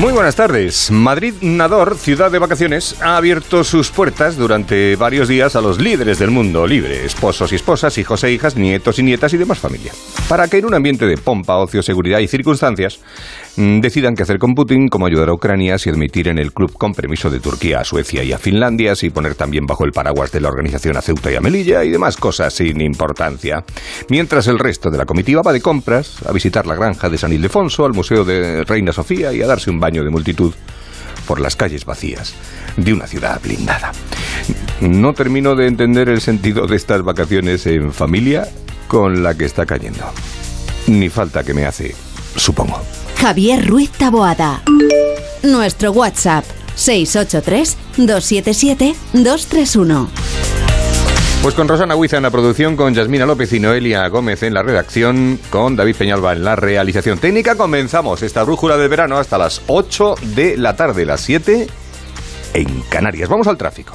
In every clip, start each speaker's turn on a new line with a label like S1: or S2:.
S1: Muy buenas tardes. Madrid Nador, ciudad de vacaciones, ha abierto sus puertas durante varios días a los líderes del mundo libre, esposos y esposas, hijos e hijas, nietos y nietas y demás familia, para que en un ambiente de pompa, ocio, seguridad y circunstancias mm, decidan qué hacer con Putin, cómo ayudar a Ucrania, si admitir en el club con permiso de Turquía a Suecia y a Finlandia, si poner también bajo el paraguas de la organización a Ceuta y a Melilla y demás cosas sin importancia. Mientras el resto de la comitiva va de compras, a visitar la granja de San Ildefonso, al Museo de Reina Sofía y a darse un baño de multitud por las calles vacías de una ciudad blindada. No termino de entender el sentido de estas vacaciones en familia con la que está cayendo. Ni falta que me hace, supongo.
S2: Javier Ruiz Taboada. Nuestro WhatsApp 683 277 231.
S1: Pues con Rosana Huiza en la producción, con Yasmina López y Noelia Gómez en la redacción, con David Peñalba en la realización técnica, comenzamos esta brújula del verano hasta las 8 de la tarde, las 7 en Canarias. Vamos al tráfico.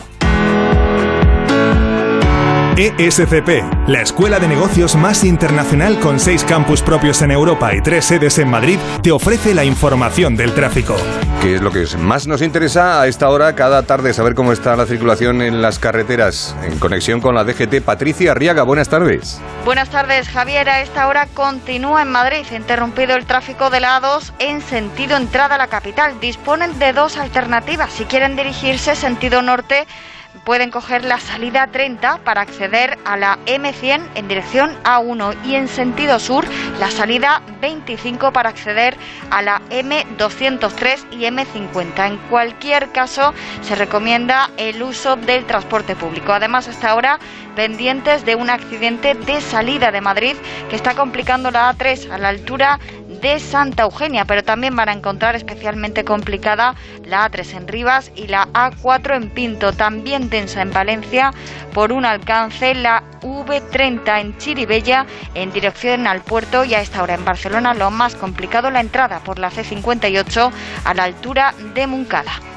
S3: ESCP, la escuela de negocios más internacional con seis campus propios en Europa y tres sedes en Madrid, te ofrece la información del tráfico.
S1: Que es lo que más nos interesa a esta hora cada tarde, saber cómo está la circulación en las carreteras. En conexión con la DGT, Patricia Arriaga, buenas tardes.
S4: Buenas tardes, Javier. A esta hora continúa en Madrid, interrumpido el tráfico de la A2 en sentido entrada a la capital. Disponen de dos alternativas. Si quieren dirigirse sentido norte, pueden coger la salida 30 para acceder a la M100 en dirección A1 y en sentido sur la salida 25 para acceder a la M203 y M50. En cualquier caso, se recomienda el uso del transporte público. Además, hasta ahora pendientes de un accidente de salida de Madrid que está complicando la A3 a la altura de Santa Eugenia, pero también van a encontrar especialmente complicada la A3 en Rivas y la A4 en Pinto, también tensa en Valencia por un alcance, la V30 en Chiribella en dirección al puerto y a esta hora en Barcelona lo más complicado la entrada por la C58 a la altura de Muncada.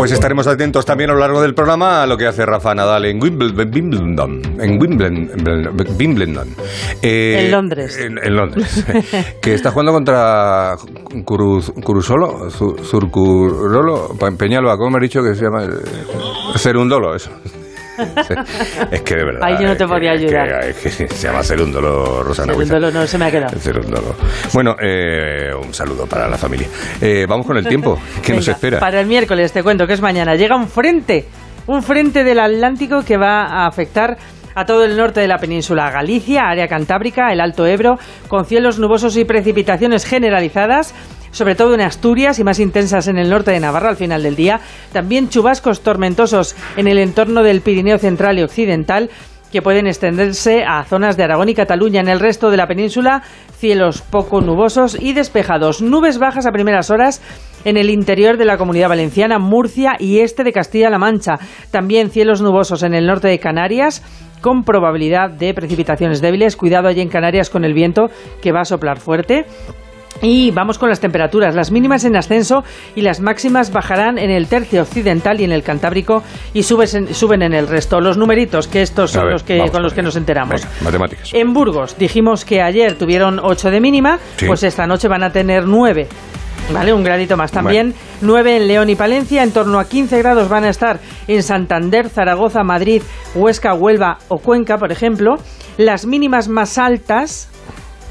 S1: Pues estaremos atentos también a lo largo del programa a lo que hace Rafa Nadal en Wimbledon. Wimbledon en Wimbledon. Wimbledon
S5: Eh, en Londres.
S1: En, en Londres. que está jugando contra Curuz, Curusolo, Zurcurolo, Peñalba, ¿cómo me has dicho que se llama? Cerundolo, eso. Es que de verdad.
S5: Ahí yo no te
S1: que-
S5: podía
S1: es que-
S5: ayudar.
S1: Es que, se llama Cerúndolo, Rosana Huiza.
S5: Cerúndolo no, se me ha quedado.
S1: Cerúndolo. Bueno, eh, un saludo para la familia. Eh, vamos con el tiempo. ¿Qué nos espera?
S5: Para el miércoles, te cuento que es mañana. Llega un frente, un frente del Atlántico que va a afectar a todo el norte de la península, Galicia, área cantábrica, el Alto Ebro, con cielos nubosos y precipitaciones generalizadas. Sobre todo en Asturias y más intensas en el norte de Navarra al final del día. También chubascos tormentosos en el entorno del Pirineo central y occidental que pueden extenderse a zonas de Aragón y Cataluña. En el resto de la península, cielos poco nubosos y despejados. Nubes bajas a primeras horas en el interior de la comunidad valenciana, Murcia y este de Castilla-La Mancha. También cielos nubosos en el norte de Canarias con probabilidad de precipitaciones débiles. Cuidado allí en Canarias con el viento que va a soplar fuerte. Y vamos con las temperaturas. Las mínimas en ascenso y las máximas bajarán en el tercio occidental y en el Cantábrico y en- suben en el resto. Los numeritos, que estos son
S1: ver,
S5: los que, con los que nos enteramos.
S1: Venga, matemáticas.
S5: En Burgos dijimos que ayer tuvieron 8 de mínima,
S1: Sí.
S5: pues esta noche van a tener 9. ¿Vale? Un gradito más también. 9 en León y Palencia, en torno a 15 grados van a estar en Santander, Zaragoza, Madrid, Huesca, Huelva o Cuenca, por ejemplo. Las mínimas más altas,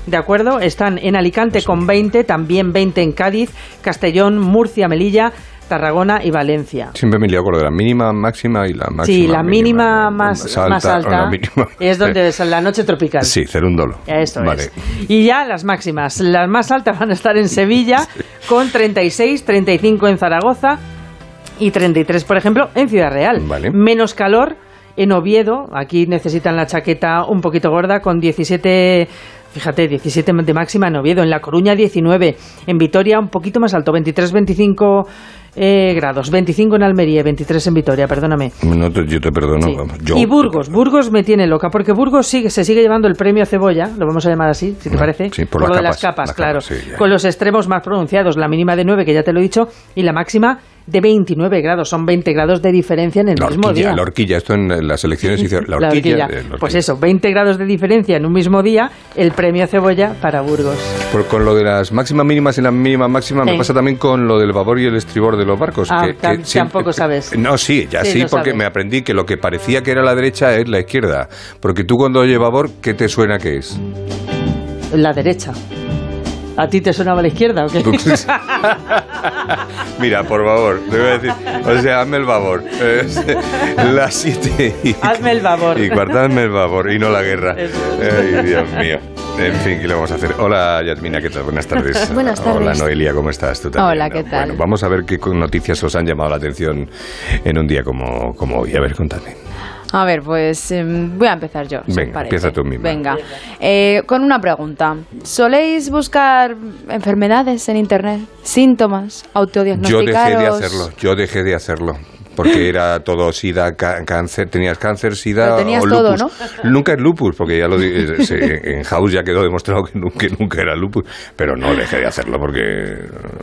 S5: ¿de acuerdo? Están en Alicante con 20, también 20 en Cádiz, Castellón, Murcia, Melilla, Tarragona y Valencia.
S1: Siempre me lío con la mínima, máxima y la máxima.
S5: sí, la mínima, más, más alta
S1: mínima-
S5: es donde es la noche tropical.
S1: Sí, cerúndolo.
S5: Esto
S1: vale.
S5: es. Y ya las máximas. Las más altas van a estar en Sevilla con 36, 35 en Zaragoza, y 33, por ejemplo, en Ciudad Real.
S1: Vale.
S5: Menos calor en Oviedo, aquí necesitan la chaqueta un poquito gorda con 17 Fíjate, 17 de máxima en Oviedo, en La Coruña 19, en Vitoria un poquito más alto, 23-25 eh, grados, 25 en Almería, 23 en Vitoria, perdóname.
S1: No te- yo te perdono.
S5: Sí.
S1: yo-
S5: y Burgos, Burgos me tiene loca, porque Burgos sigue, se sigue llevando el premio cebolla, lo vamos a llamar así, si te parece,
S1: sí, por
S5: lo
S1: las
S5: de las
S1: capas,
S5: capas,
S1: las
S5: claro,
S1: capas, sí, ya.
S5: con los extremos más pronunciados, la mínima de 9, que ya te lo he dicho, y la máxima de 29 grados, son 20 grados de diferencia en el
S1: La
S5: mismo
S1: horquilla,
S5: día.
S1: la horquilla, esto en las elecciones hizo la
S5: La
S1: horquilla.
S5: horquilla.
S1: eh, la
S5: Pues eso, 20 grados de diferencia en un mismo día, el premio cebolla para Burgos.
S1: Por- con lo de las máximas mínimas y la mínima máxima me pasa también con lo del babor y el estribor de los barcos.
S5: Ah,
S1: que,
S5: tam-
S1: que siempre-
S5: tampoco sabes.
S1: No, sí, ya
S5: Sí,
S1: porque
S5: sabes.
S1: me aprendí que lo que parecía que era la derecha es la izquierda. Porque tú cuando oyes babor, ¿qué te suena que es?
S5: La derecha. ¿A ti te sonaba la izquierda o qué?
S1: Mira, por favor, te voy a decir, o sea, hazme el favor. Es las siete y,
S5: Hazme el favor.
S1: y cuarta, hazme el favor y no la guerra. Ay, Dios mío. En fin, ¿qué le vamos a hacer? Hola, Yasmina, ¿qué tal? Buenas tardes.
S6: Buenas
S1: Hola,
S6: tardes.
S1: Noelia, ¿cómo estás? ¿Tú también?
S6: Hola, ¿qué tal?
S1: Bueno, vamos a ver qué noticias os han llamado la atención en un día como, como hoy. A ver, contadme.
S6: A ver, pues em, voy a empezar yo.
S1: Venga, empieza tú misma.
S6: Venga, Eh, con una pregunta. ¿Soléis buscar enfermedades en internet? ¿Síntomas?
S1: Yo
S6: ¿Autodiagnosticaros?
S1: dejé de hacerlo, yo dejé de hacerlo. Porque era todo sida, cáncer, tenías cáncer, sida
S6: tenías
S1: o
S6: todo,
S1: lupus. Nunca es lupus, porque ya lo eh, se- en House ya quedó demostrado que nunca, nunca era lupus. Pero no dejé de hacerlo porque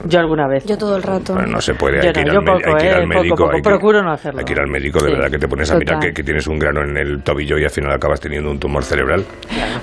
S5: Yo alguna vez.
S6: Yo todo el rato.
S1: bueno, no se puede. Hay que, ir
S5: no,
S1: al,
S5: yo
S1: me-
S5: poco,
S1: hay que ir
S5: eh,
S1: al médico.
S5: poco.
S1: hay que-
S5: Procuro no hacerlo.
S1: Hay que ir al médico, de
S5: Sí.
S1: verdad, que te pones a mirar
S6: Total.
S1: que, que tienes un grano en el tobillo y al final acabas teniendo un tumor cerebral.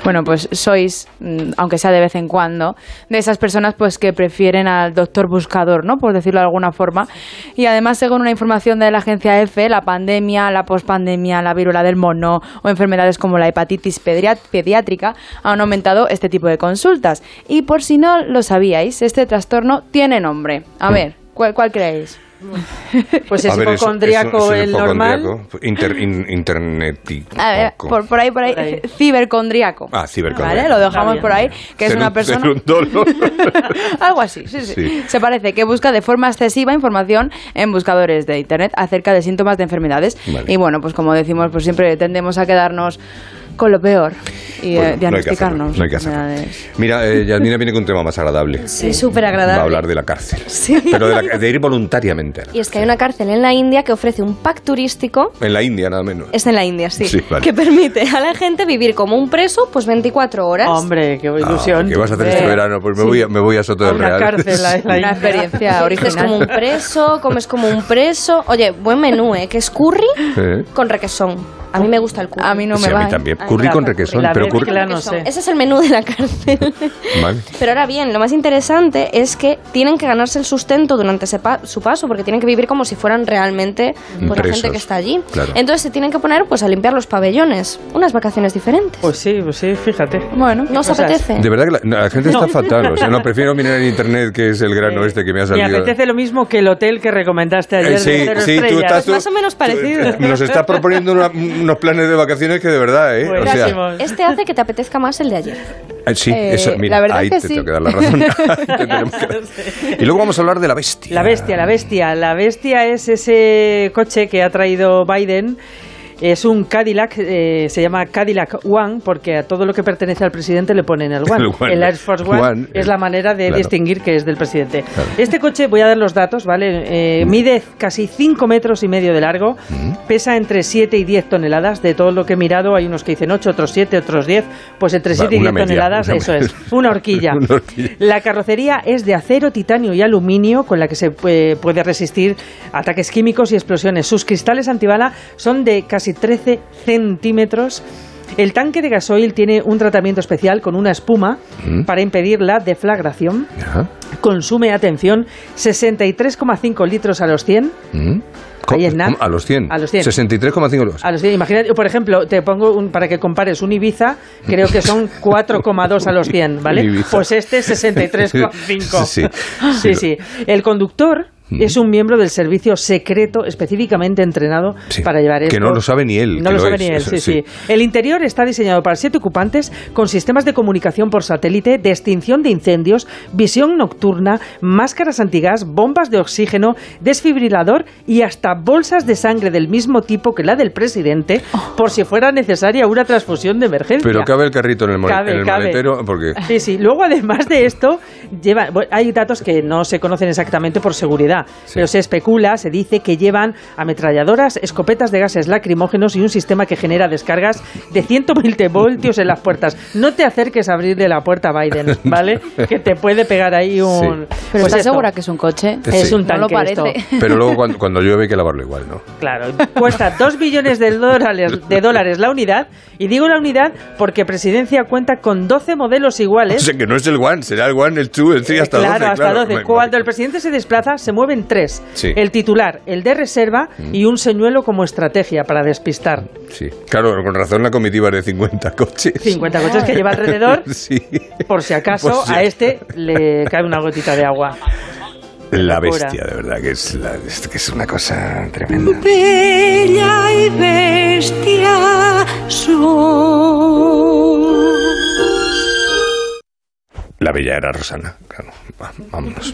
S6: Bueno, pues sois, mm, aunque sea de vez en cuando, de esas personas pues que prefieren al doctor buscador, ¿no? Por decirlo de alguna forma. Y además, según una información de la agencia EFE, la pandemia, la pospandemia, la viruela del mono o enfermedades como la hepatitis pediátrica han aumentado este tipo de consultas. Y por si no lo sabíais, este trastorno tiene nombre. A ver, ¿cuál, cuál creéis?
S5: Pues es
S1: ver, eso-
S5: hipocondriaco
S1: eso- eso es
S5: el normal.
S1: Inter, in- internetico.
S6: A ver, por, por ahí, por ahí,
S5: Por ahí.
S6: cibercondriaco.
S1: Ah, cibercondriaco.
S6: ¿Vale? Lo dejamos por ahí, que es una
S1: un-
S6: persona...
S1: un.
S6: Algo así, sí, sí,
S1: Sí.
S6: Se parece que busca de forma excesiva información en buscadores de Internet acerca de síntomas de enfermedades.
S1: Vale.
S6: Y bueno, pues como decimos, pues siempre tendemos a quedarnos con lo peor y
S1: Bueno,
S6: eh, diagnosticarnos.
S1: No hay que hacerlo. no hay que hacerlo. Mira, eh, Yasmina viene con un tema más agradable.
S7: Sí, súper
S1: Va a
S7: agradable.
S1: hablar de la cárcel. Pero de, la- de ir voluntariamente. la
S7: Y es que hay una cárcel en la India que ofrece un pack turístico.
S1: En la India, nada menos.
S7: Es en la India, sí.
S1: Sí, vale.
S7: Que permite a la gente vivir como un preso, pues 24 horas.
S5: Hombre, qué
S1: Ah,
S5: ilusión.
S1: ¿Qué vas a hacer este
S5: Eh,
S1: verano? Pues me,
S5: sí.
S1: voy, a, me voy a Soto del
S5: una
S1: Real.
S5: cárcel, a la
S6: Una experiencia
S7: Vives como un
S6: original.
S7: preso, comes como un preso. Oye, buen menú, ¿eh? Que es curry
S1: Eh.
S7: con requesón. A mí me gusta el curry.
S6: A mí no
S1: Sí,
S6: me
S1: a
S6: va.
S1: mí también.
S7: Ay,
S1: Curry con requesón.
S5: La
S1: Pero curry...
S5: no sé.
S7: Ese es el menú de la cárcel.
S1: Vale.
S7: Pero ahora bien, lo más interesante es que tienen que ganarse el sustento durante ese pa- su paso, porque tienen que vivir como si fueran realmente pues, la gente que está allí.
S1: Claro.
S7: Entonces se tienen que poner pues a limpiar los pabellones. Unas vacaciones diferentes.
S5: Pues sí, pues sí, fíjate.
S6: Bueno,
S7: ¿No os
S5: cosas.
S7: apetece?
S1: De verdad que la, no, la gente está fatal. O sea, no, prefiero mirar en internet que es el grano
S5: Eh,
S1: este que me ha
S5: Me
S1: salido.
S5: apetece lo mismo que el hotel que recomendaste ayer
S1: Eh, sí,
S5: de
S1: sí, tú estás...
S7: Pues más o menos
S1: tú-
S7: parecido.
S1: tú- Nos estás proponiendo una- unos planes de vacaciones que de verdad, ¿eh? O sea,
S5: Buenísimo.
S7: Este hace que te apetezca más el de ayer.
S1: eh, sí,
S6: Eh,
S1: eso, mira,
S6: la verdad
S1: ahí
S6: que
S1: te
S6: sí.
S1: tengo que dar la razón. Que. Y luego vamos a hablar de la bestia.
S5: La bestia, la bestia. La bestia es ese coche que ha traído Biden. Es un Cadillac, eh, se llama Cadillac One, porque a todo lo que pertenece al presidente le ponen el One.
S1: El One.
S5: Air Force One,
S1: One,
S5: es la manera de
S1: claro.
S5: distinguir que es del presidente.
S1: Claro.
S5: Este coche, voy a dar los datos, ¿vale? Eh, mide casi 5 metros y medio de largo, pesa entre 7 y 10 toneladas. De todo lo que he mirado, hay unos que dicen 8, otros 7, otros 10. Pues entre
S1: Va,
S5: 7 y
S1: una
S5: 10
S1: media,
S5: toneladas, eso es. Una horquilla.
S1: Una horquilla.
S5: La carrocería es de acero, titanio y aluminio, con la que se eh, puede resistir ataques químicos y explosiones. Sus cristales antibala son de casi 13 centímetros. El tanque de gasoil tiene un tratamiento especial con una espuma
S1: Mm.
S5: para impedir la deflagración.
S1: Ajá.
S5: Consume, atención, 63,5 litros a los 100.
S1: Mm. A los 100.
S5: A los 100.
S1: 63,5 euros.
S5: A los 100. Imagínate, por ejemplo, te pongo un, para que compares un Ibiza, creo que son 4,2 a los 100, ¿vale? Pues este 63,5.
S1: Sí, sí.
S5: Sí, sí. El conductor es un miembro del servicio secreto específicamente entrenado
S1: Sí,
S5: para llevar
S1: que
S5: esto.
S1: no lo sabe ni él
S5: No
S1: que
S5: lo
S1: lo
S5: sabe
S1: es,
S5: ni él, sí,
S1: sí.
S5: sí. El interior está diseñado para siete ocupantes con sistemas de comunicación por satélite, de extinción de incendios, visión nocturna, máscaras antigas, bombas de oxígeno, desfibrilador y hasta bolsas de sangre del mismo tipo que la del presidente por si fuera necesaria una transfusión de emergencia.
S1: Pero cabe el carrito en el,
S5: Cabe,
S1: en el
S5: cabe.
S1: maletero porque...
S5: Sí, sí. Luego, además de esto, lleva, bueno, hay datos que no se conocen exactamente por seguridad, pero se especula, se dice que llevan ametralladoras, escopetas de gases lacrimógenos y un sistema que genera descargas de 120 voltios en las puertas. No te acerques a abrirle la puerta a Biden, ¿vale? que te puede pegar ahí un...
S6: Pero
S5: Pues
S6: ¿estás
S5: esto.
S6: segura que es un coche?
S5: Es
S1: Sí.
S5: un
S6: No lo
S5: tanque esto.
S6: parece.
S1: Pero luego cuando, cuando llueve hay que lavarlo igual, ¿no?
S5: Claro, cuesta 2 billones de dólares, de dólares la unidad. Y digo la unidad porque Presidencia cuenta con 12 modelos
S1: O
S5: iguales.
S1: sea que no es el one, será el one, el two, el three, hasta
S5: claro,
S1: 12.
S5: hasta 12.
S1: Me-
S5: Cuando el presidente se desplaza, se mueven tres.
S1: Sí.
S5: El titular, el de reserva y un señuelo como estrategia para despistar.
S1: Sí, claro, con razón la comitiva es de 50 coches.
S5: 50 coches que lleva alrededor,
S1: Sí.
S5: por si acaso
S1: Por si
S5: a este le cae una gotita de agua.
S1: La bestia, de verdad, que es, la- que es una cosa tremenda.
S8: Bella y bestia
S1: La bella era Rosana, claro. Vámonos.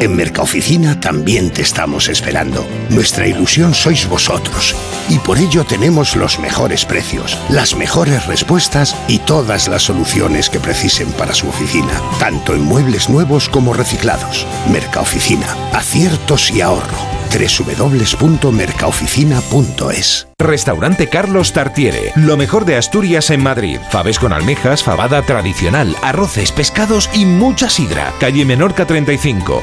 S9: En Mercaoficina también te estamos esperando. Nuestra ilusión sois vosotros. Y por ello tenemos los mejores precios, las mejores respuestas y todas las soluciones que precisen para su oficina, tanto en muebles nuevos como reciclados. Mercaoficina, aciertos y ahorro. www.mercaoficina.es
S10: Restaurante Carlos Tartiere, lo mejor de Asturias en Madrid. Faves con almejas, fabada tradicional, arroces, pescados y mucha sidra. Calle Menorca 35,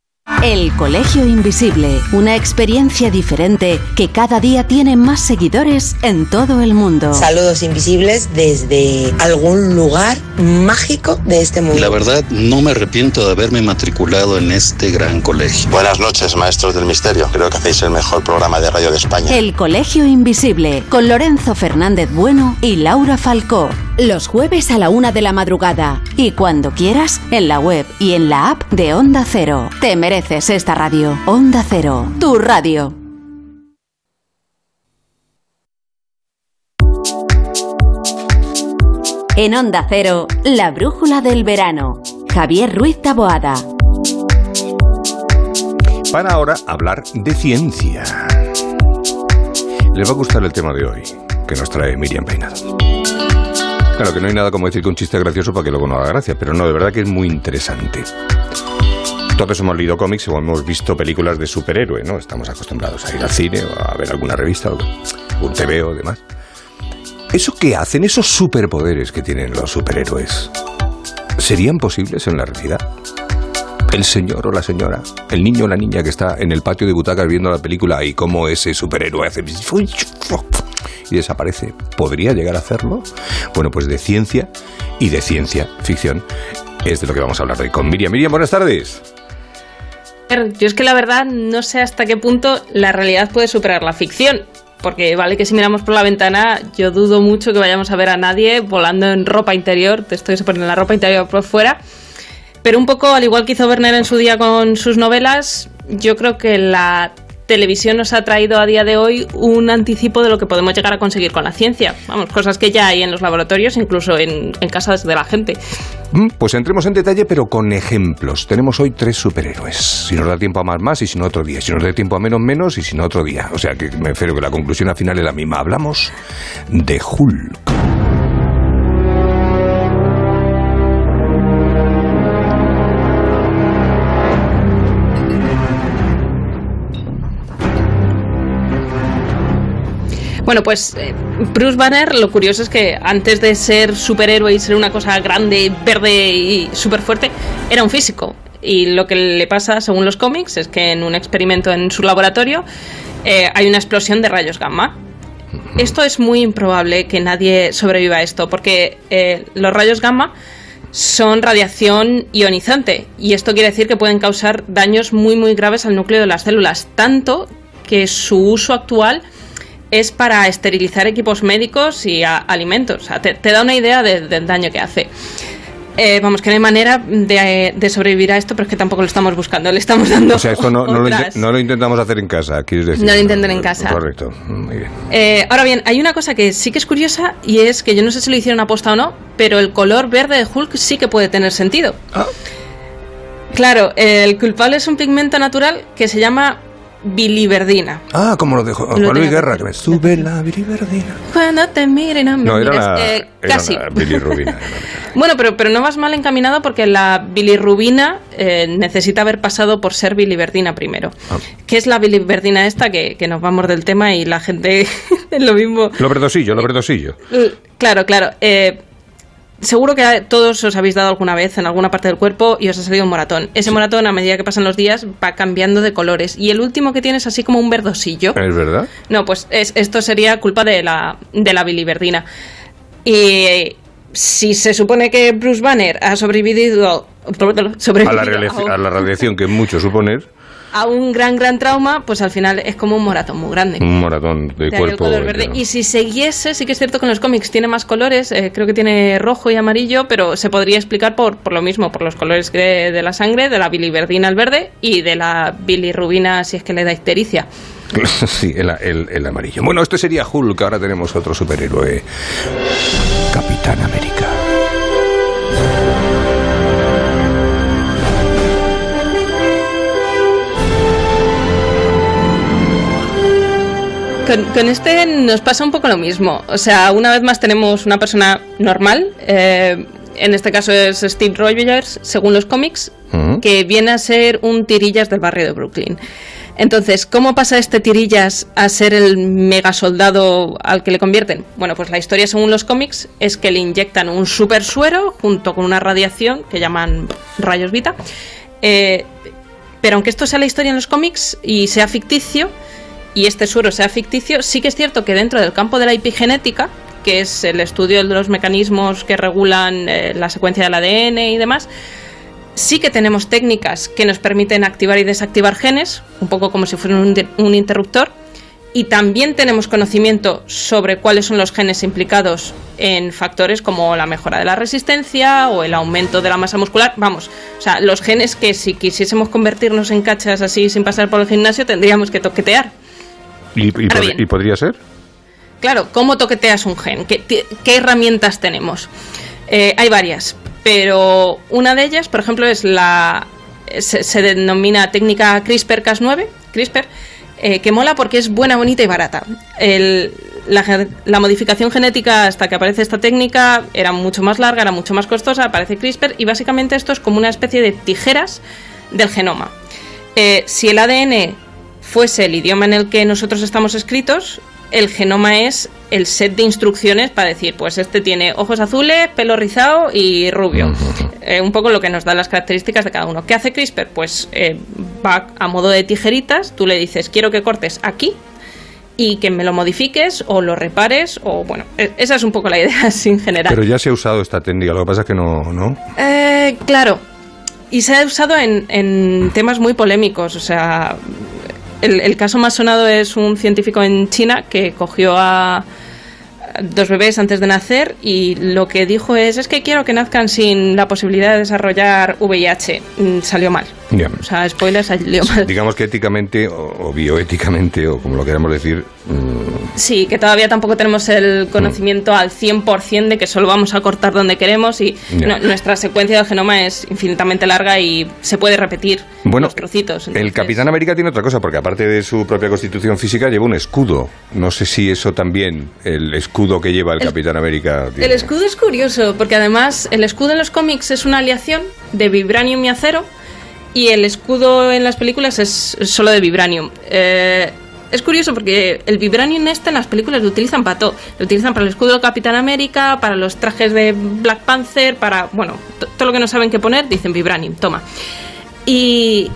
S2: El Colegio Invisible, una experiencia diferente que cada día tiene más seguidores en todo el mundo.
S11: Saludos invisibles desde algún lugar mágico de este mundo.
S12: La verdad, no me arrepiento de haberme matriculado en este gran colegio.
S13: Buenas noches, maestros del misterio. Creo que hacéis el mejor programa de radio de España.
S2: El Colegio Invisible, con Lorenzo Fernández Bueno y Laura Falcó. Los jueves a la una de la madrugada. Y cuando quieras, en la web y en la app de Onda Cero. Te mereces esta radio. Onda Cero, tu radio. En Onda Cero, la brújula del verano. Javier Ruiz Taboada.
S1: Para ahora hablar de ciencia. Les va a gustar el tema de hoy, que nos trae Miriam Peinado. Claro que no hay nada como decir que un chiste gracioso para que luego no haga gracia, pero no, de verdad que es muy interesante. Todos hemos leído cómics o hemos visto películas de superhéroe, ¿no? Estamos acostumbrados a ir al cine o a ver alguna revista o un TV o demás. ¿Eso qué hacen? Esos superpoderes que tienen los superhéroes, ¿serían posibles en la realidad? El señor o la señora, el niño o la niña que está en el patio de butacas viendo la película y cómo ese superhéroe hace y desaparece, ¿podría llegar a hacerlo? Bueno, pues de ciencia y de ciencia ficción es de lo que vamos a hablar hoy con Miriam. Miriam, buenas tardes.
S14: Yo es que la verdad no sé hasta qué punto la realidad puede superar la ficción. Porque vale que si miramos por la ventana, yo dudo mucho que vayamos a ver a nadie volando en ropa interior, de esto que se pone la ropa interior por fuera. Pero un poco, al igual que hizo Werner en su día con sus novelas, yo creo que la televisión nos ha traído a día de hoy un anticipo de lo que podemos llegar a conseguir con la ciencia. Vamos, cosas que ya hay en los laboratorios, incluso en, en de la gente.
S1: Mm, Pues entremos en detalle, pero con ejemplos. Tenemos hoy tres superhéroes. Si nos da tiempo a más, más, y si no otro día. Si nos da tiempo a menos, menos, y si no otro día. O sea que me refiero que la conclusión al final es la misma. Hablamos de Hulk.
S14: Bueno, pues eh, Bruce Banner, lo curioso es que antes de ser superhéroe y ser una cosa grande, verde y súper fuerte, era un físico. Y lo que le pasa, según los cómics, es que en un experimento en su laboratorio eh, hay una explosión de rayos gamma. Esto es muy improbable que nadie sobreviva a esto, porque eh, los rayos gamma son radiación ionizante y esto quiere decir que pueden causar daños muy muy graves al núcleo de las células, tanto que su uso actual es para esterilizar equipos médicos y a- alimentos. O sea, te, te da una idea de- del daño que hace. Eh, vamos, que no hay manera de, de sobrevivir a esto, pero es que tampoco lo estamos buscando. Le estamos dando.
S1: O sea, esto no, no lo, no intentamos hacer en casa, quieres decir.
S14: No lo intenten en casa.
S1: Correcto, muy bien.
S14: Eh, ahora bien, hay una cosa que sí que es curiosa y es que yo no sé si lo hicieron aposta o no, pero el color verde de Hulk sí que puede tener sentido. Claro, el culpable es un pigmento natural que se llama biliverdina.
S1: Ah, como lo dejó
S14: Lo
S1: Juan Luis
S14: tenía
S1: Guerra, que me sube la biliverdina.
S14: Cuando te miren a mí.
S1: No, era la,
S14: eh,
S1: era
S14: casi.
S1: la bilirrubina.
S14: Bueno, pero, pero no vas mal encaminado porque la bilirrubina eh, necesita haber pasado por ser biliverdina primero.
S1: Ah.
S14: ¿Qué es la biliverdina esta? Que, que nos vamos del tema y la gente es lo mismo.
S1: Lo verdosillo, lo verdosillo.
S14: Claro, claro. eh, seguro que todos os habéis dado alguna vez en alguna parte del cuerpo y os ha salido un moratón. Ese moratón, a medida que pasan los días, va cambiando de colores. Y el último que tiene es así como un verdosillo.
S1: ¿Es verdad?
S14: No, pues es- esto sería culpa de la, de la biliverdina. Y si se supone que Bruce Banner ha sobrevivido,
S1: A
S14: sobrevivido
S1: la,
S14: a,
S1: a la radiación que es mucho suponer,
S14: a un gran, gran trauma, pues al final es como un moratón muy grande.
S1: un maratón de cuerpo.
S14: color verde. Y si siguiese, sí que es cierto que en los cómics tiene más colores, eh, creo que tiene rojo y amarillo, pero se podría explicar por, por lo mismo, por los colores de la sangre, de la biliverdina al verde y de la bilirrubina si es que le da ictericia.
S1: sí, el, el- el amarillo. Bueno, este sería Hulk, ahora tenemos otro superhéroe. Capitán América.
S14: Con, con este nos pasa un poco lo mismo. O sea, una vez más tenemos una persona normal, eh, en este caso es Steve Rogers, según los cómics, que viene a ser un tirillas del barrio de Brooklyn. Entonces, ¿cómo pasa este tirillas a ser el mega soldado al que le convierten? Bueno, pues la historia según los cómics es que le inyectan un super suero junto con una radiación que llaman rayos Vita. Eh, pero aunque esto sea la historia en los cómics y sea ficticio, y este suero sea ficticio, sí que es cierto que dentro del campo de la epigenética, que es el estudio de los mecanismos que regulan eh, la secuencia del ADN y demás, sí que tenemos técnicas que nos permiten activar y desactivar genes, un poco como si fuera un, un interruptor, y también tenemos conocimiento sobre cuáles son los genes implicados en factores como la mejora de la resistencia o el aumento de la masa muscular. Vamos, o sea, los genes que si quisiésemos convertirnos en cachas así sin pasar por el gimnasio tendríamos que toquetear.
S1: ¿Y, y
S14: Ahora
S1: pod-
S14: bien.
S1: y podría ser?
S14: Claro, ¿cómo toqueteas un gen? ¿Qué, herramientas tenemos? Eh, hay varias, pero una de ellas, por ejemplo, es la. Se, se denomina técnica CRISPR-Cas9, CRISPR, eh, que mola porque es buena, bonita y barata. El- la, gen- la modificación genética hasta que aparece esta técnica era mucho más larga, era mucho más costosa, aparece CRISPR y básicamente esto es como una especie de tijeras del genoma. Eh, si el ADN fuese el idioma en el que nosotros estamos escritos, el genoma es el set de instrucciones para decir, pues este tiene ojos azules, pelo rizado y rubio. Eh, un poco lo que nos da las características de cada uno. ¿Qué hace CRISPR? Pues eh, va a modo de tijeritas, tú le dices, quiero que cortes aquí y que me lo modifiques o lo repares o bueno, e- esa es un poco la idea sin general.
S1: Pero ya se ha usado esta técnica, lo que pasa es que no, ¿no?
S14: Eh, claro, y se ha usado en, en temas muy polémicos. O sea, el, el caso más sonado es un científico en China que cogió a dos bebés antes de nacer y lo que dijo es es que quiero que nazcan sin la posibilidad de desarrollar VIH. Mm, Salió mal.
S1: Ya.
S14: O sea, spoiler, salió mal.
S1: Digamos que éticamente o, o bioéticamente o como lo queramos decir,
S14: Sí, que todavía tampoco tenemos el conocimiento al 100% de que solo vamos a cortar donde queremos y no- nuestra secuencia del genoma es infinitamente larga y se puede repetir
S1: Bueno,
S14: los trocitos.
S1: el Capitán América tiene otra cosa, porque aparte de su propia constitución física lleva un escudo. No sé si eso también, el escudo que lleva el, Capitán América... tiene-
S14: El escudo es curioso, porque además el escudo en los cómics es una aleación de vibranium y acero, y el escudo en las películas es solo de vibranium. Eh, es curioso porque el vibranium este en las películas lo utilizan para todo. Lo utilizan para el escudo del Capitán América, para los trajes de Black Panther, para, bueno, to- todo lo que no saben qué poner, dicen vibranium, toma. Y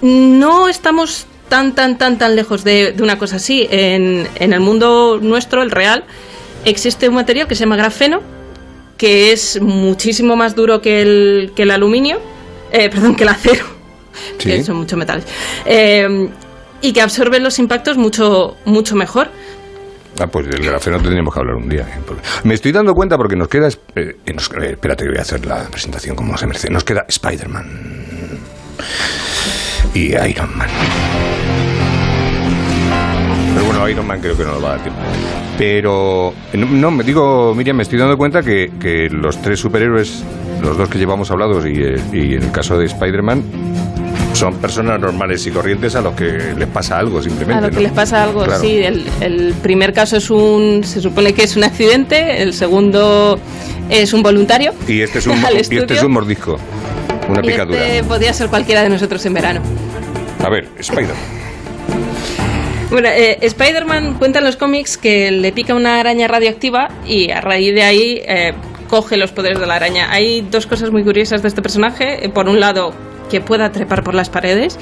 S14: no estamos tan, tan, tan, tan lejos de, de una cosa así. En, en el mundo nuestro, el real, existe un material que se llama grafeno, que es muchísimo más duro que el, que el aluminio, eh, perdón, que el acero,
S1: Sí.
S14: que son muchos metales, eh, y que absorbe los impactos mucho, mucho mejor.
S1: Ah, pues del grafeno tendríamos que hablar un día. ¿eh? Me estoy dando cuenta porque nos queda... eh, nos- eh, espérate voy a hacer la presentación como se merece. Nos queda Spider-Man y Iron Man. Pero bueno, Iron Man creo que no nos va a dar tiempo. Pero, no, no, me digo, Miriam, me estoy dando cuenta que, que los tres superhéroes, los dos que llevamos hablados y, eh, y en el caso de Spider-Man, son personas normales y corrientes a los que les pasa algo simplemente.
S14: A lo que les pasa algo,
S1: Claro.
S14: sí. El, el primer caso es un, se supone que es un accidente, el segundo es un voluntario.
S1: Y este es un, y este
S14: estudio.
S1: es un mordisco, una
S14: Y
S1: picadura.
S14: este podría ser cualquiera de nosotros en verano.
S1: A ver, Spider.
S14: Bueno, eh, Spider-Man cuenta en los cómics que le pica una araña radioactiva y a raíz de ahí eh, coge los poderes de la araña. Hay dos cosas muy curiosas de este personaje. Por un lado, que pueda trepar por las paredes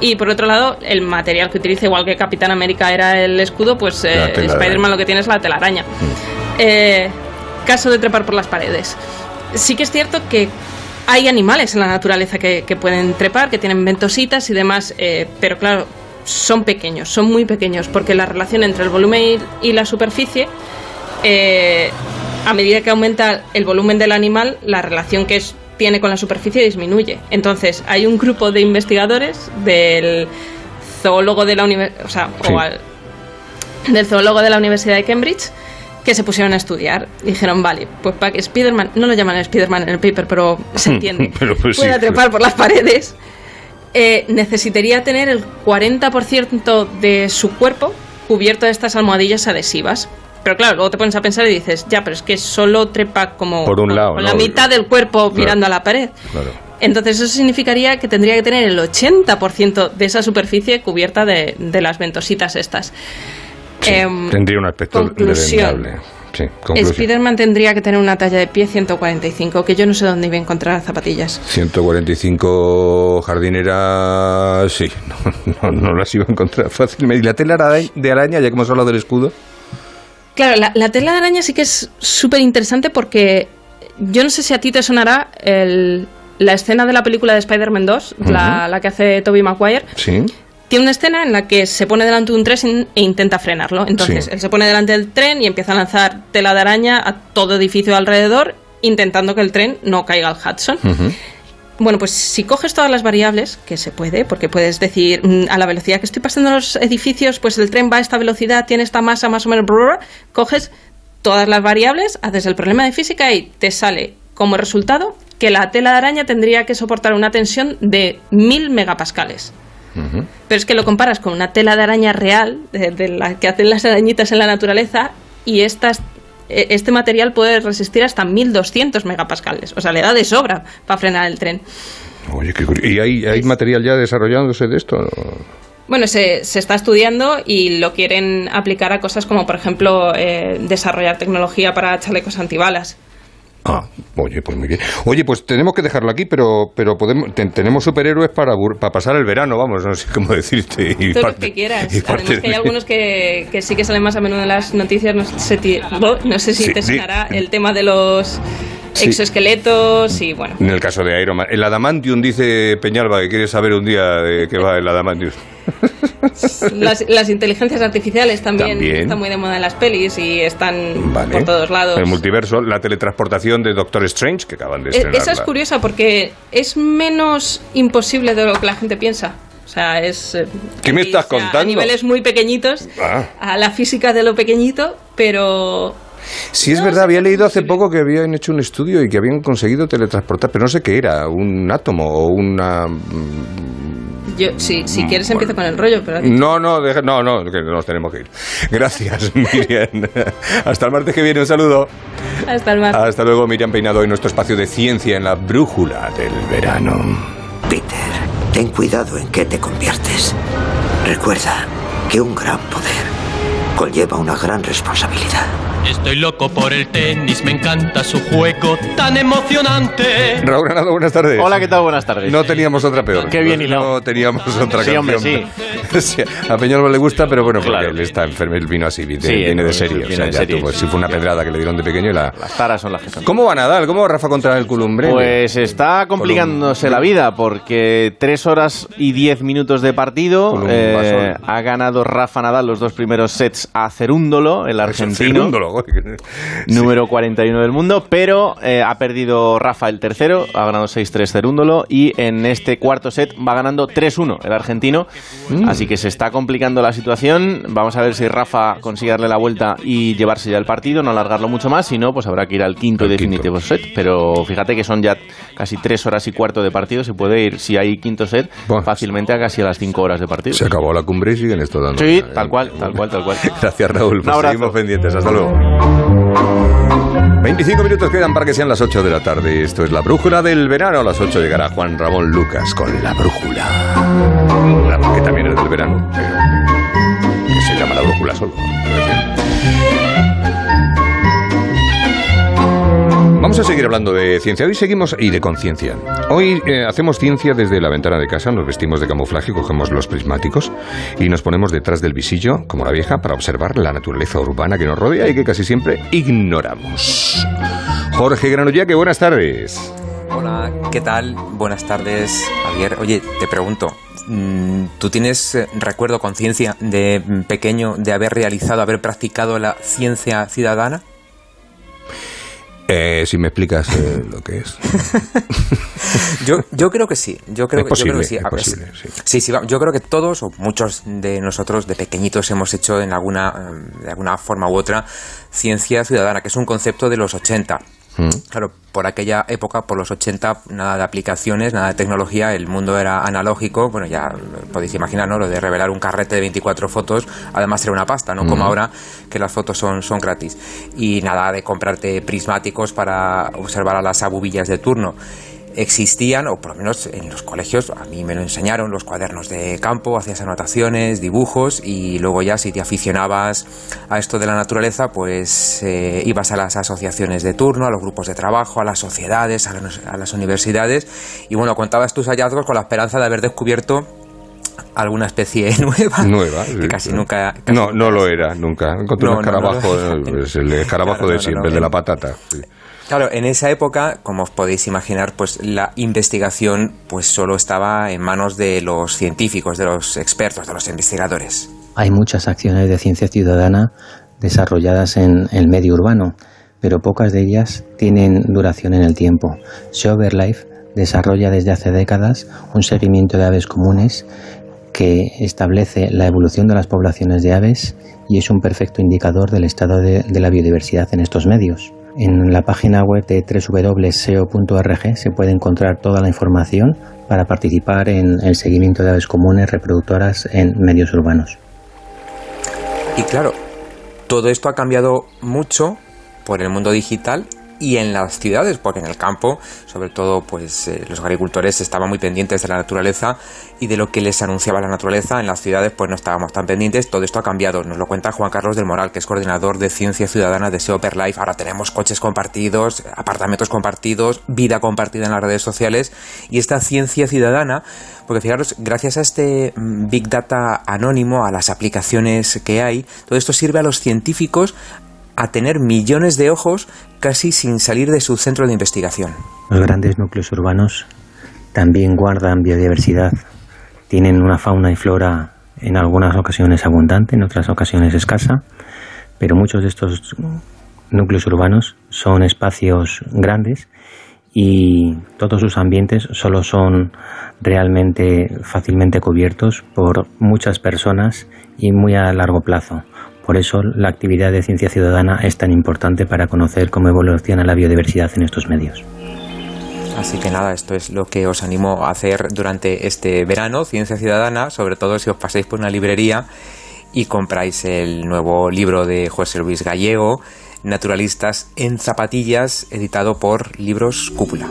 S14: y por otro lado, el material que utiliza, igual que Capitán América era el escudo, pues eh. Spider-Man lo que tiene es la telaraña. Eh, caso de trepar por las paredes. Sí que es cierto que hay animales en la naturaleza que, que pueden trepar, que tienen ventositas y demás, eh, pero claro, son pequeños, son muy pequeños, porque la relación entre el volumen y, y la superficie, eh, a medida que aumenta el volumen del animal, la relación que es- tiene con la superficie disminuye. Entonces, hay un grupo de investigadores del zoólogo de la universidad, o sea,
S1: Sí.
S14: o al- del zoólogo de la Universidad de Cambridge que se pusieron a estudiar. Dijeron, vale, pues para que Spiderman, no lo llaman Spiderman en el paper, pero se entiende,
S1: Pero pues sí.
S14: pueda trepar por las paredes, eh, necesitaría tener el 40% de su cuerpo cubierto de estas almohadillas adhesivas. Pero claro, luego te pones a pensar y dices, ya, pero es que solo trepa como
S1: Por un
S14: con-
S1: lado,
S14: con
S1: ¿no?
S14: la mitad del cuerpo
S1: Claro.
S14: mirando a la pared.
S1: Claro.
S14: Entonces eso significaría que tendría que tener el 80% de esa superficie cubierta de, de las ventositas estas. Em,
S1: Tendría un aspecto
S14: conclusión.
S1: Sí.
S14: Spiderman tendría que tener una talla de pie 145, que yo no sé dónde iba a encontrar zapatillas.
S1: 145 jardineras, sí, no, no, no las iba a encontrar fácilmente. ¿Y la tela de araña, ya que hemos hablado del escudo?
S14: Claro, la, la tela de araña sí que es súper interesante porque yo no sé si a ti te sonará el- la escena de la película de Spider-Man 2, la, la que hace Tobey Maguire.
S1: Sí.
S14: Tiene una escena en la que se pone delante de un tren e intenta frenarlo. Entonces,
S1: Sí.
S14: él se pone delante del tren y empieza a lanzar tela de araña a todo edificio alrededor, intentando que el tren no caiga al Hudson. Bueno, pues si coges todas las variables, que se puede, porque puedes decir mm, a la velocidad que estoy pasando los edificios, pues el tren va a esta velocidad, tiene esta masa más o menos, coges todas las variables, haces el problema de física y te sale como resultado que la tela de araña tendría que soportar una tensión de 1000 megapascales. Pero es que lo comparas con una tela de araña real, de, de la que hacen las arañitas en la naturaleza, y estas, este material puede resistir hasta 1200 megapascales. O sea, le da de sobra para frenar el tren.
S1: Oye, qué. ¿Y hay, hay material ya desarrollándose de esto?
S14: Bueno, se, se, está estudiando y lo quieren aplicar a cosas como, por ejemplo, eh, desarrollar tecnología para chalecos antibalas.
S1: Ah, oye, pues muy bien. Oye, pues tenemos que dejarlo aquí, pero pero podemos tenemos superhéroes para, para pasar el verano, vamos, no sé cómo decirte.
S14: Y Todo lo que quieras. Además que hay algunos que, que, sí que salen más a menudo en las noticias. No sé, no sé si sí, te sonará sí. el tema de los Sí. exoesqueletos y bueno.
S1: En el caso de Iron Man. El Adamantium dice Peñalba que quiere saber un día de qué va el Adamantium.
S14: Las, las inteligencias artificiales también, también, están muy de moda en las pelis y están vale. por todos lados.
S1: El multiverso, la teletransportación de Doctor Strange que acaban de estrenar.
S14: Esa es curiosa porque es menos imposible de lo que la gente piensa. O sea, es.
S1: ¿Qué me estás contando?
S14: A niveles muy pequeñitos, ah. a la física de lo pequeñito, pero
S1: Sí, es verdad, había leído hace poco que habían hecho un estudio y que habían conseguido teletransportar, pero no sé qué era, un átomo o una...
S14: Yo, sí, si quieres bueno. empiezo con el rollo, pero...
S1: No, no, deja, no, no, que nos tenemos que ir. Gracias, Miriam. Hasta el martes que viene, un saludo.
S14: Hasta el martes.
S1: Hasta luego, Miriam Peinado, en nuestro espacio de ciencia en la brújula del verano.
S15: Peter, ten cuidado en qué te conviertes. Recuerda que un gran poder conlleva una gran responsabilidad.
S16: Estoy loco por el tenis, me encanta su juego tan emocionante.
S1: Raúl Granado, buenas tardes.
S17: Hola, ¿qué tal? Buenas tardes.
S1: No teníamos otra peor.
S17: Qué bien hilado.
S1: No teníamos otra
S17: sí,
S1: canción.
S17: Hombre, sí.
S1: sí. A Peñalba le gusta, pero bueno, porque él está enfermo, él vino así, de,
S17: sí,
S1: viene de
S17: sí,
S1: serie.
S17: viene
S1: o sea,
S17: de
S1: ya
S17: serie,
S1: tuvo,
S17: sí,
S1: si fue una pedrada que le dieron de pequeño y la...
S17: Las taras son las que son.
S1: ¿Cómo va Nadal? ¿Cómo va Rafa contra el Culumbre?
S17: Pues está complicándose la vida porque tres horas y diez minutos de partido. Eh, ha ganado Rafa Nadal los dos primeros sets a Cerúndolo, el argentino.
S1: Cerúndolo,
S17: número 41 del mundo, pero eh, ha perdido Rafa el tercero, ha ganado 6-3 Cerúndolo y en este cuarto set va ganando 3-1 el argentino, mm. así que se está complicando la situación. Vamos a ver si Rafa consigue darle la vuelta y llevarse ya el partido, no alargarlo mucho más, si no, pues habrá que ir al quinto y definitivo
S1: quinto.
S17: set. Pero fíjate que son ya casi tres horas y cuarto de partido, se puede ir, si hay quinto set, fácilmente a casi a las cinco horas de partido.
S1: Se acabó la cumbre y siguen esto dando.
S17: Sí, tal cual, tal cual, tal cual.
S1: Gracias, Raúl. Pues seguimos pendientes. Hasta luego. 25 minutos quedan para que sean las 8 de la tarde. Esto es la brújula del verano. A las 8 llegará Juan Ramón Lucas con la brújula. La- Que también es del verano, pero que se llama la brújula solo. A seguir hablando de ciencia. Hoy seguimos y de conciencia. Hoy eh, hacemos ciencia desde la ventana de casa, nos vestimos de camuflaje, cogemos los prismáticos y nos ponemos detrás del visillo, como la vieja, para observar la naturaleza urbana que nos rodea y que casi siempre ignoramos. Jorge Granollaque, buenas tardes.
S18: Hola, ¿qué tal? Buenas tardes, Javier. Oye, te pregunto, mm, ¿tú tienes eh, recuerdo, conciencia de mm, pequeño de haber realizado, haber practicado la ciencia ciudadana?
S1: Eh, si me explicas eh, lo que es.
S18: Yo, yo creo que sí. Yo creo,
S1: Es
S18: que- yo creo
S1: posible,
S18: que sí.
S1: es posible, sí.
S18: sí, sí, yo creo que todos o muchos de nosotros de pequeñitos hemos hecho en alguna, eh, de alguna forma u otra ciencia ciudadana, que es un concepto de los 80.
S1: Mm.
S18: Claro, por aquella época, por los 80, nada de aplicaciones, nada de tecnología, el mundo era analógico. Bueno, ya podéis imaginar, ¿no? Lo de revelar un carrete de 24 fotos, además era una pasta, no como
S19: Mm.
S18: ahora que las fotos son, son gratis. Y nada de comprarte prismáticos para observar a las abubillas de turno existían, o por lo menos en los colegios, a mí me lo enseñaron, los cuadernos de campo, hacías anotaciones, dibujos, y luego ya si te aficionabas a esto de la naturaleza, pues eh, ibas a las asociaciones de turno, a los grupos de trabajo, a las sociedades, a las, a las universidades, y bueno, contabas tus hallazgos con la esperanza de haber descubierto alguna especie nueva.
S1: Nueva.
S18: Que casi nunca...
S1: No, no lo era nunca. Encontré
S18: No,
S1: un
S18: no, no,
S1: escarabajo,
S18: no.
S1: es el escarabajo
S18: Claro,
S1: de
S18: no, no,
S1: siempre,
S18: no.
S1: el de la patata. sí.
S18: Claro, en esa época, como os podéis imaginar, pues la investigación pues solo estaba en manos de los científicos, de los expertos, de los investigadores.
S19: Hay muchas acciones de ciencia ciudadana desarrolladas en el medio urbano, pero pocas de ellas tienen duración en el tiempo. Soberlife desarrolla desde hace décadas un seguimiento de aves comunes que establece la evolución de las poblaciones de aves y es un perfecto indicador del estado de la biodiversidad en estos medios. En la página web de www.seo.org se puede encontrar toda la información para participar en el seguimiento de aves comunes reproductoras en medios urbanos.
S18: Y claro, todo esto ha cambiado mucho por el mundo digital y en las ciudades, porque en el campo, sobre todo, pues eh, los agricultores estaban muy pendientes de la naturaleza y de lo que les anunciaba la naturaleza. En las ciudades, pues no estábamos tan pendientes. Todo esto ha cambiado. Nos lo cuenta Juan Carlos del Moral, que es coordinador de Ciencia Ciudadana de Seoper Life. Ahora tenemos coches compartidos, apartamentos compartidos, vida compartida en las redes sociales y esta ciencia ciudadana, porque fijaros, gracias a este mm, Big Data anónimo, a las aplicaciones que hay, todo esto sirve a los científicos a tener millones de ojos casi sin salir de su centro de investigación.
S19: Los grandes núcleos urbanos también guardan biodiversidad. Tienen una fauna y flora en algunas ocasiones abundante, en otras ocasiones escasa, pero muchos de estos núcleos urbanos son espacios grandes y todos sus ambientes solo son realmente fácilmente cubiertos por muchas personas y muy a largo plazo. Por eso la actividad de ciencia ciudadana es tan importante para conocer cómo evoluciona la biodiversidad en estos medios.
S18: Así que nada, esto es lo que os animo a hacer durante este verano, Ciencia Ciudadana, sobre todo si os pasáis por una librería y compráis el nuevo libro de José Luis Gallego, Naturalistas en Zapatillas, editado por Libros Cúpula.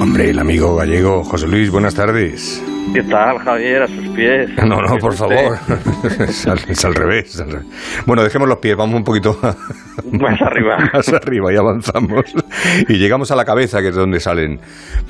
S1: Hombre, el amigo gallego José Luis, buenas tardes.
S20: ¿Qué tal, Javier? A sus pies.
S1: No, no, por favor. es, al, es, al, revés, al, revés, Bueno, dejemos los pies, vamos un poquito
S20: más arriba.
S1: más arriba y avanzamos. Y llegamos a la cabeza, que es donde salen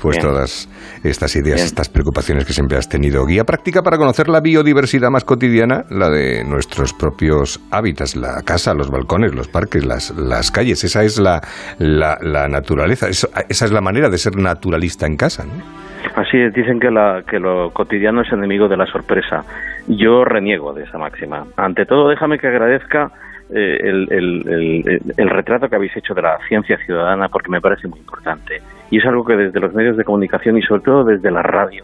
S1: pues Bien. todas estas ideas, Bien. estas preocupaciones que siempre has tenido. Guía práctica para conocer la biodiversidad más cotidiana, la de nuestros propios hábitats, la casa, los balcones, los parques, las, las calles. Esa es la, la, la naturaleza, esa, esa es la manera de ser naturalista en casa, ¿no?
S20: Así es, dicen que, la, que lo cotidiano es enemigo de la sorpresa. Yo reniego de esa máxima. Ante todo, déjame que agradezca eh, el, el, el, el, retrato que habéis hecho de la ciencia ciudadana porque me parece muy importante. Y es algo que desde los medios de comunicación y sobre todo desde la radio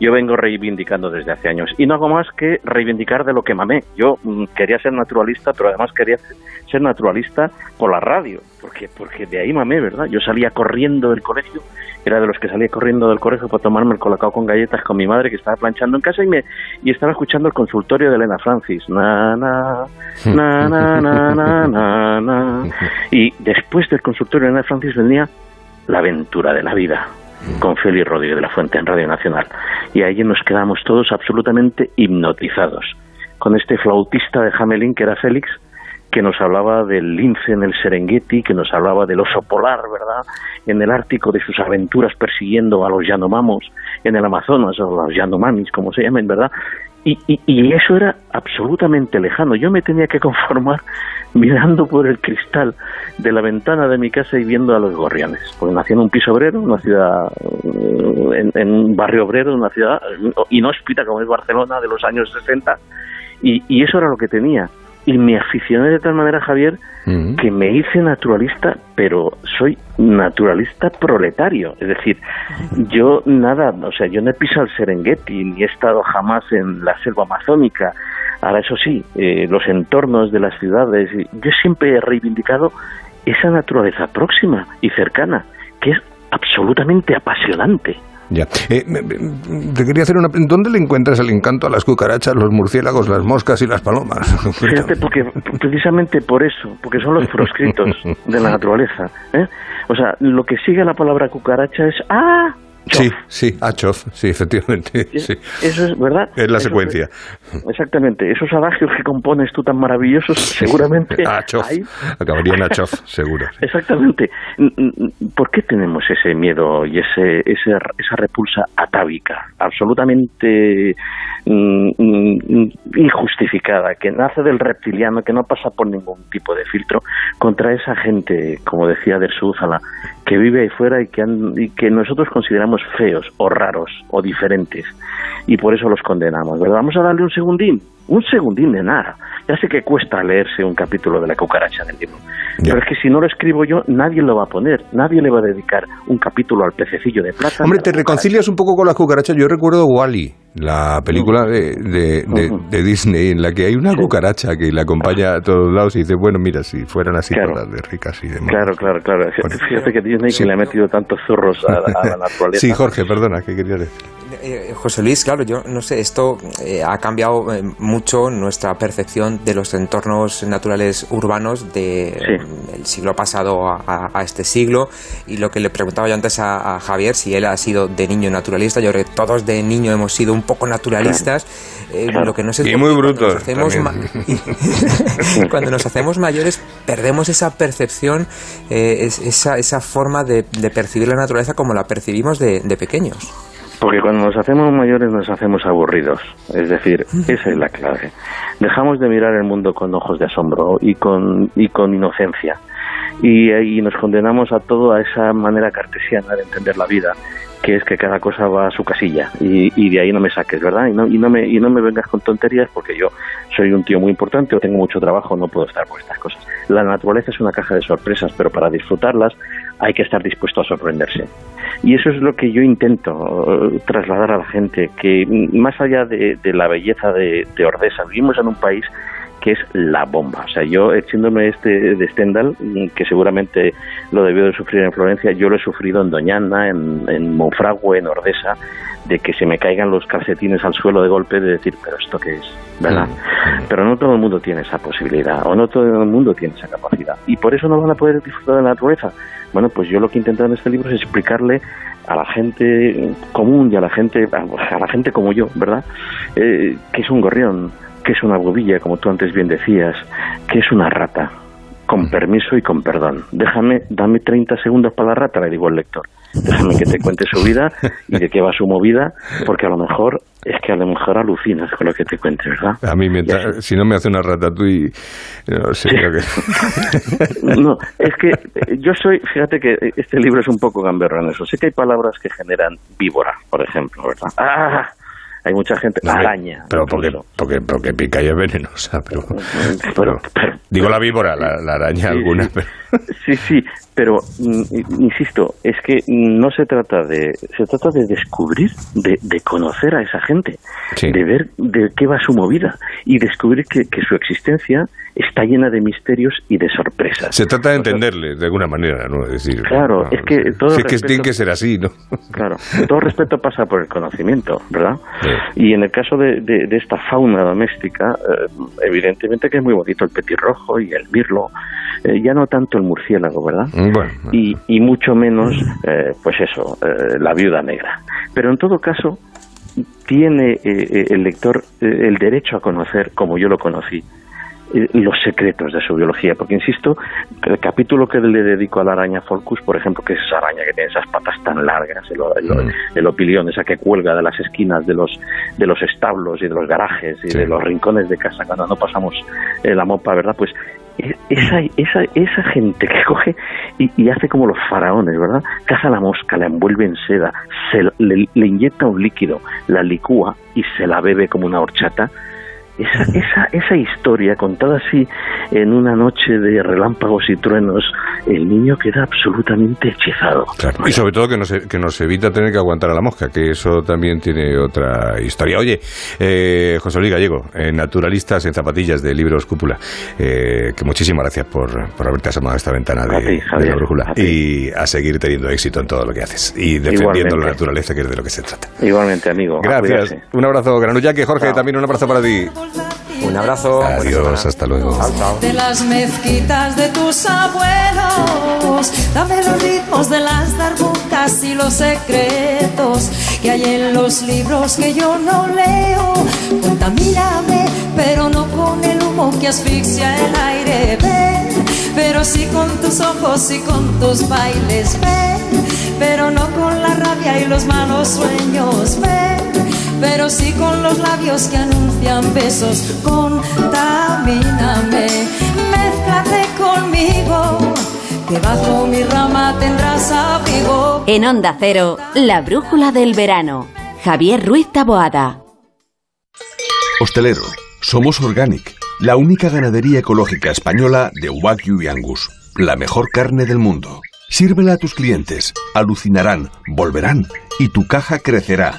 S20: yo vengo reivindicando desde hace años. Y no hago más que reivindicar de lo que mamé. Yo mm, quería ser naturalista, pero además quería ser naturalista por la radio, porque, porque de ahí mamé, ¿verdad? Yo salía corriendo del colegio, era de los que salía corriendo del colegio para tomarme el colacao con galletas con mi madre que estaba planchando en casa y me y estaba escuchando el consultorio de Elena Francis. Na, na, na, na, na, na, na, na. Y después del consultorio de Elena Francis venía la aventura de la vida con Félix Rodríguez de la Fuente en Radio Nacional. Y allí nos quedamos todos absolutamente hipnotizados con este flautista de Hamelin que era Félix, que nos hablaba del lince en el Serengeti, que nos hablaba del oso polar, ¿verdad? En el Ártico, de sus aventuras persiguiendo a los Yanomamos, en el Amazonas, o los Yanomamis, como se llamen, ¿verdad? Y, y, y, eso era absolutamente lejano. Yo me tenía que conformar mirando por el cristal de la ventana de mi casa y viendo a los gorriones. Porque nací en un piso obrero, una ciudad, en, en un barrio obrero, una ciudad inhóspita como es Barcelona de los años 60, y, y eso era lo que tenía y me aficioné de tal manera, Javier, uh -huh. que me hice naturalista, pero soy naturalista proletario. Es decir, yo nada, o sea, yo no he pisado el Serengeti, ni he estado jamás en la selva amazónica. Ahora, eso sí, eh, los entornos de las ciudades, yo siempre he reivindicado esa naturaleza próxima y cercana, que es absolutamente apasionante.
S1: Ya. Eh, te quería hacer una. ¿Dónde le encuentras el encanto a las cucarachas, los murciélagos, las moscas y las palomas?
S20: Fíjate, porque precisamente por eso, porque son los proscritos de la naturaleza. ¿eh? O sea, lo que sigue la palabra cucaracha es ¡ah! Chof.
S1: Sí, sí, Achof, sí, efectivamente. Sí.
S20: Eso es verdad.
S1: Es la
S20: eso
S1: secuencia.
S20: Es, exactamente. Esos adagios que compones tú tan maravillosos, seguramente.
S1: Achof. Hay... Acabaría en Achof, seguro.
S20: Sí. Exactamente. ¿Por qué tenemos ese miedo y ese, ese esa repulsa atávica, absolutamente mm, injustificada, que nace del reptiliano, que no pasa por ningún tipo de filtro, contra esa gente, como decía Dersúzala, que vive ahí fuera y que, han, y que nosotros consideramos feos o raros o diferentes y por eso los condenamos, ¿verdad? Vamos a darle un segundín, un segundín de nada. Ya sé que cuesta leerse un capítulo de la cucaracha del libro, ya. pero es que si no lo escribo yo, nadie lo va a poner, nadie le va a dedicar un capítulo al pececillo de plata.
S1: Hombre, te reconcilias un poco con las cucarachas. Yo recuerdo Wally, la película de, de, de, de, Disney, en la que hay una cucaracha que le acompaña a todos lados y dice, bueno, mira, si fueran así
S20: claro.
S1: todas de ricas y demás.
S20: Claro, claro, claro. Bueno, Fíjate que Disney sí. que le ha metido tantos zorros a, a la naturaleza.
S1: Sí, Jorge, perdona, ¿qué querías decir?
S18: Eh, José Luis, claro, yo no sé, esto eh, ha cambiado eh, mucho nuestra percepción de los entornos naturales urbanos del siglo pasado a, este siglo. Y lo que le preguntaba yo antes a, Javier, si él ha sido de niño naturalista, yo creo que todos de niño hemos sido un poco naturalistas. Lo que no sé
S1: y muy brutos.
S18: Cuando, nos hacemos mayores, perdemos esa percepción, esa, esa forma de, percibir la naturaleza como la percibimos de pequeños.
S20: Porque cuando nos hacemos mayores nos hacemos aburridos. Es decir, esa es la clave. Dejamos de mirar el mundo con ojos de asombro y con, y con inocencia. Y, y nos condenamos a todo a esa manera cartesiana de entender la vida que es que cada cosa va a su casilla y, y, de ahí no me saques, ¿verdad? Y no, y, no me, y no me vengas con tonterías porque yo soy un tío muy importante o tengo mucho trabajo, no puedo estar por estas cosas. La naturaleza es una caja de sorpresas, pero para disfrutarlas hay que estar dispuesto a sorprenderse. Y eso es lo que yo intento eh, trasladar a la gente, que más allá de, la belleza de, de Ordesa, vivimos en un país que es la bomba. O sea, yo, echándome este de Stendhal, que seguramente lo debió de sufrir en Florencia, yo lo he sufrido en Doñana, en, en Monfragüe, en Ordesa, de que se me caigan los calcetines al suelo de golpe de decir, pero ¿esto qué es? ¿Verdad? Mm. Pero no todo el mundo tiene esa posibilidad, o no todo el mundo tiene esa capacidad. Y por eso no van a poder disfrutar de la naturaleza. Bueno, pues yo lo que he intentado en este libro es explicarle a la gente común y a la gente, a la gente como yo, ¿verdad? Eh, que es un gorrión, que es una bobilla, como tú antes bien decías, que es una rata, con permiso y con perdón. Déjame, dame 30 segundos para la rata, le digo al lector. Déjame que te cuente su vida y de qué va su movida, porque a lo mejor es que a lo mejor alucinas con lo que te cuente, ¿verdad?
S1: A mí, mientras, si no me hace una rata tú y... No sé, que...
S20: no, es que yo soy, fíjate que este libro es un poco gamberro en eso. Sé que hay palabras que generan víbora, por ejemplo, ¿verdad? ¡Ah! Hay mucha gente araña
S1: pero porque, porque, porque pica y es venenosa pero, pero, digo la víbora la, araña alguna
S20: sí sí pero mm, insisto, es que no se trata de, se trata de descubrir, de, de conocer a esa gente, de ver de qué va su movida y descubrir que, que, su existencia está llena de misterios y de sorpresas.
S1: Se trata de entenderle de alguna manera, ¿no? decir,
S20: claro, es que todo
S1: que tiene que ser así, ¿no?
S20: Claro, todo respeto pasa por el conocimiento, ¿verdad? Y en el caso de, de, esta fauna doméstica, eh, evidentemente que es muy bonito el petirrojo y el mirlo, eh, ya no tanto el murciélago, ¿verdad? Mm, y, y, mucho menos, eh, pues eso, eh, la viuda negra. Pero en todo caso, tiene el lector el derecho a conocer, como yo lo conocí, los secretos de su biología, porque insisto, el capítulo que le dedico a la araña Folcus, por ejemplo, que es esa araña que tiene esas patas tan largas, el, el, opilión, esa que cuelga de las esquinas de los de los establos y de los garajes y de los rincones de casa cuando no pasamos la mopa, ¿verdad? Pues esa, esa, esa gente que coge y, hace como los faraones, ¿verdad? Caza la mosca, la envuelve en seda, se, le, le inyecta un líquido, la licúa y se la bebe como una horchata, esa, esa, esa historia contada así en una noche de relámpagos y truenos, el niño queda absolutamente hechizado.
S1: Y sobre todo que nos, que nos evita tener que aguantar a la mosca, que eso también tiene otra historia. Oye, eh, José Luis Gallego, eh, naturalistas en zapatillas de Libros Cúpula, eh, que muchísimas gracias por, por haberte asomado a esta ventana de, la brújula y a seguir teniendo éxito en todo lo que haces y defendiendo la naturaleza, que es de lo que se trata.
S20: Igualmente, amigo.
S1: Gracias. Un abrazo, que Jorge, también un abrazo para ti.
S18: Un abrazo.
S1: Adiós, hasta luego.
S21: De las mezquitas de tus abuelos, dame los ritmos de las darbucas y los secretos que hay en los libros que yo no leo. Contamíname, pero no con el humo que asfixia el aire. Ven, pero sí con tus ojos y con tus bailes. Ven, pero no con la rabia y los malos sueños. Ven pero sí con los labios que anuncian besos. Contamíname, mezclate conmigo. Que bajo mi rama tendrás abrigo.
S2: En Onda Cero, la brújula del verano. Javier Ruiz Taboada.
S22: Hostelero, somos Organic, la única ganadería ecológica española de Wagyu y Angus, la mejor carne del mundo. Sírvela a tus clientes, alucinarán, volverán y tu caja crecerá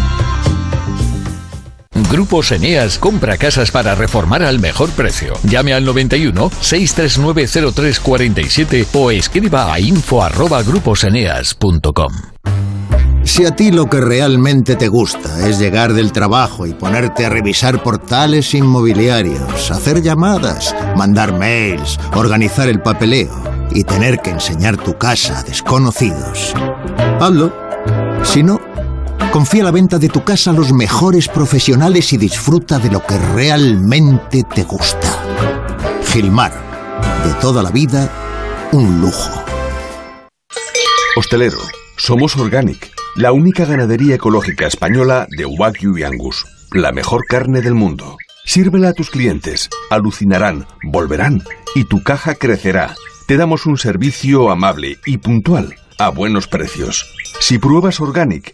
S23: Grupos Eneas compra casas para reformar al mejor precio. Llame al 91 639 0347 o escriba a info@gruposeneas.com.
S24: Si a ti lo que realmente te gusta es llegar del trabajo y ponerte a revisar portales inmobiliarios, hacer llamadas, mandar mails, organizar el papeleo y tener que enseñar tu casa a desconocidos, hazlo. Si no, Confía la venta de tu casa a los mejores profesionales y disfruta de lo que realmente te gusta. Gilmar, de toda la vida, un lujo.
S22: Hostelero, somos Organic, la única ganadería ecológica española de Wagyu y Angus, la mejor carne del mundo. Sírvela a tus clientes, alucinarán, volverán y tu caja crecerá. Te damos un servicio amable y puntual, a buenos precios. Si pruebas Organic,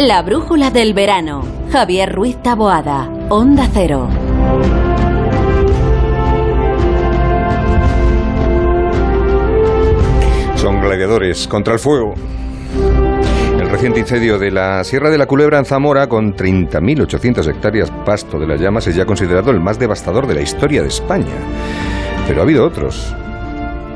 S2: La brújula del verano. Javier Ruiz Taboada. Onda Cero.
S1: Son gladiadores contra el fuego. El reciente incendio de la Sierra de la Culebra en Zamora, con 30.800 hectáreas pasto de las llamas, es ya considerado el más devastador de la historia de España. Pero ha habido otros.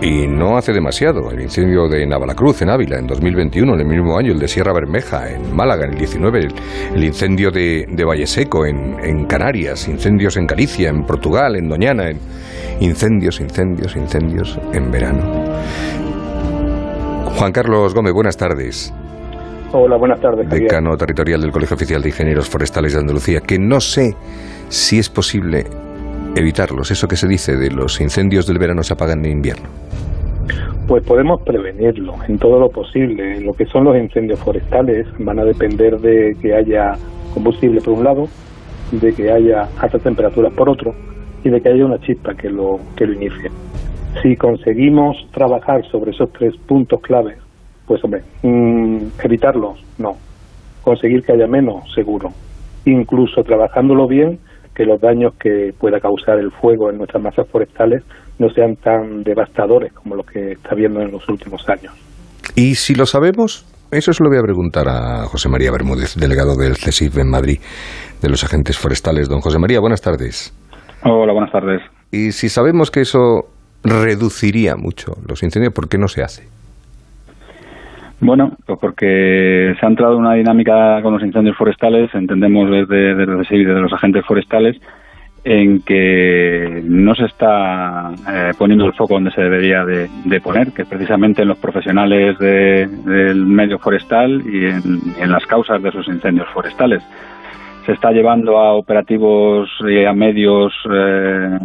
S1: Y no hace demasiado, el incendio de Navalacruz en Ávila en 2021, en el mismo año el de Sierra Bermeja en Málaga en el 19, el, el incendio de, de Valleseco en, en, Canarias, incendios en Galicia, en Portugal, en Doñana, en, incendios, incendios, incendios en verano. Juan Carlos Gómez, buenas tardes.
S25: Hola, buenas tardes. Javier.
S1: Decano territorial del Colegio Oficial de Ingenieros Forestales de Andalucía, que no sé si es posible evitarlos, eso que se dice de los incendios del verano se apagan en invierno.
S25: Pues podemos prevenirlo en todo lo posible. Lo que son los incendios forestales van a depender de que haya combustible por un lado, de que haya altas temperaturas por otro y de que haya una chispa que lo, que lo inicie. Si conseguimos trabajar sobre esos tres puntos claves, pues hombre, mmm, evitarlos, no. Conseguir que haya menos, seguro. Incluso trabajándolo bien, que los daños que pueda causar el fuego en nuestras masas forestales no sean tan devastadores como los que está viendo en los últimos años.
S1: ¿Y si lo sabemos? Eso se lo voy a preguntar a José María Bermúdez, delegado del CESIF en Madrid, de los agentes forestales. Don José María, buenas tardes.
S26: Hola, buenas tardes.
S1: Y si sabemos que eso reduciría mucho los incendios, ¿por qué no se hace?
S26: Bueno, pues porque se ha entrado en una dinámica con los incendios forestales, entendemos desde, desde desde los agentes forestales, en que no se está eh, poniendo el foco donde se debería de, poner, que es precisamente en los profesionales de, del medio forestal y en, en, las causas de esos incendios forestales. se está llevando a operativos y a medios eh,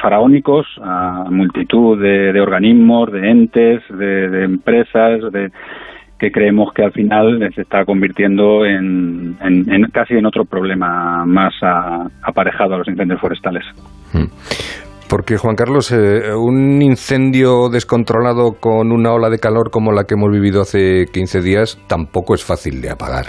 S26: faraónicos, a multitud de, organismos, de entes, de, empresas, de que creemos que al final se está convirtiendo en, casi en otro problema más aparejado a los incendios forestales.
S1: Mm. Porque, Juan Carlos, eh, un incendio descontrolado con una ola de calor como la que hemos vivido hace 15 días tampoco es fácil de apagar,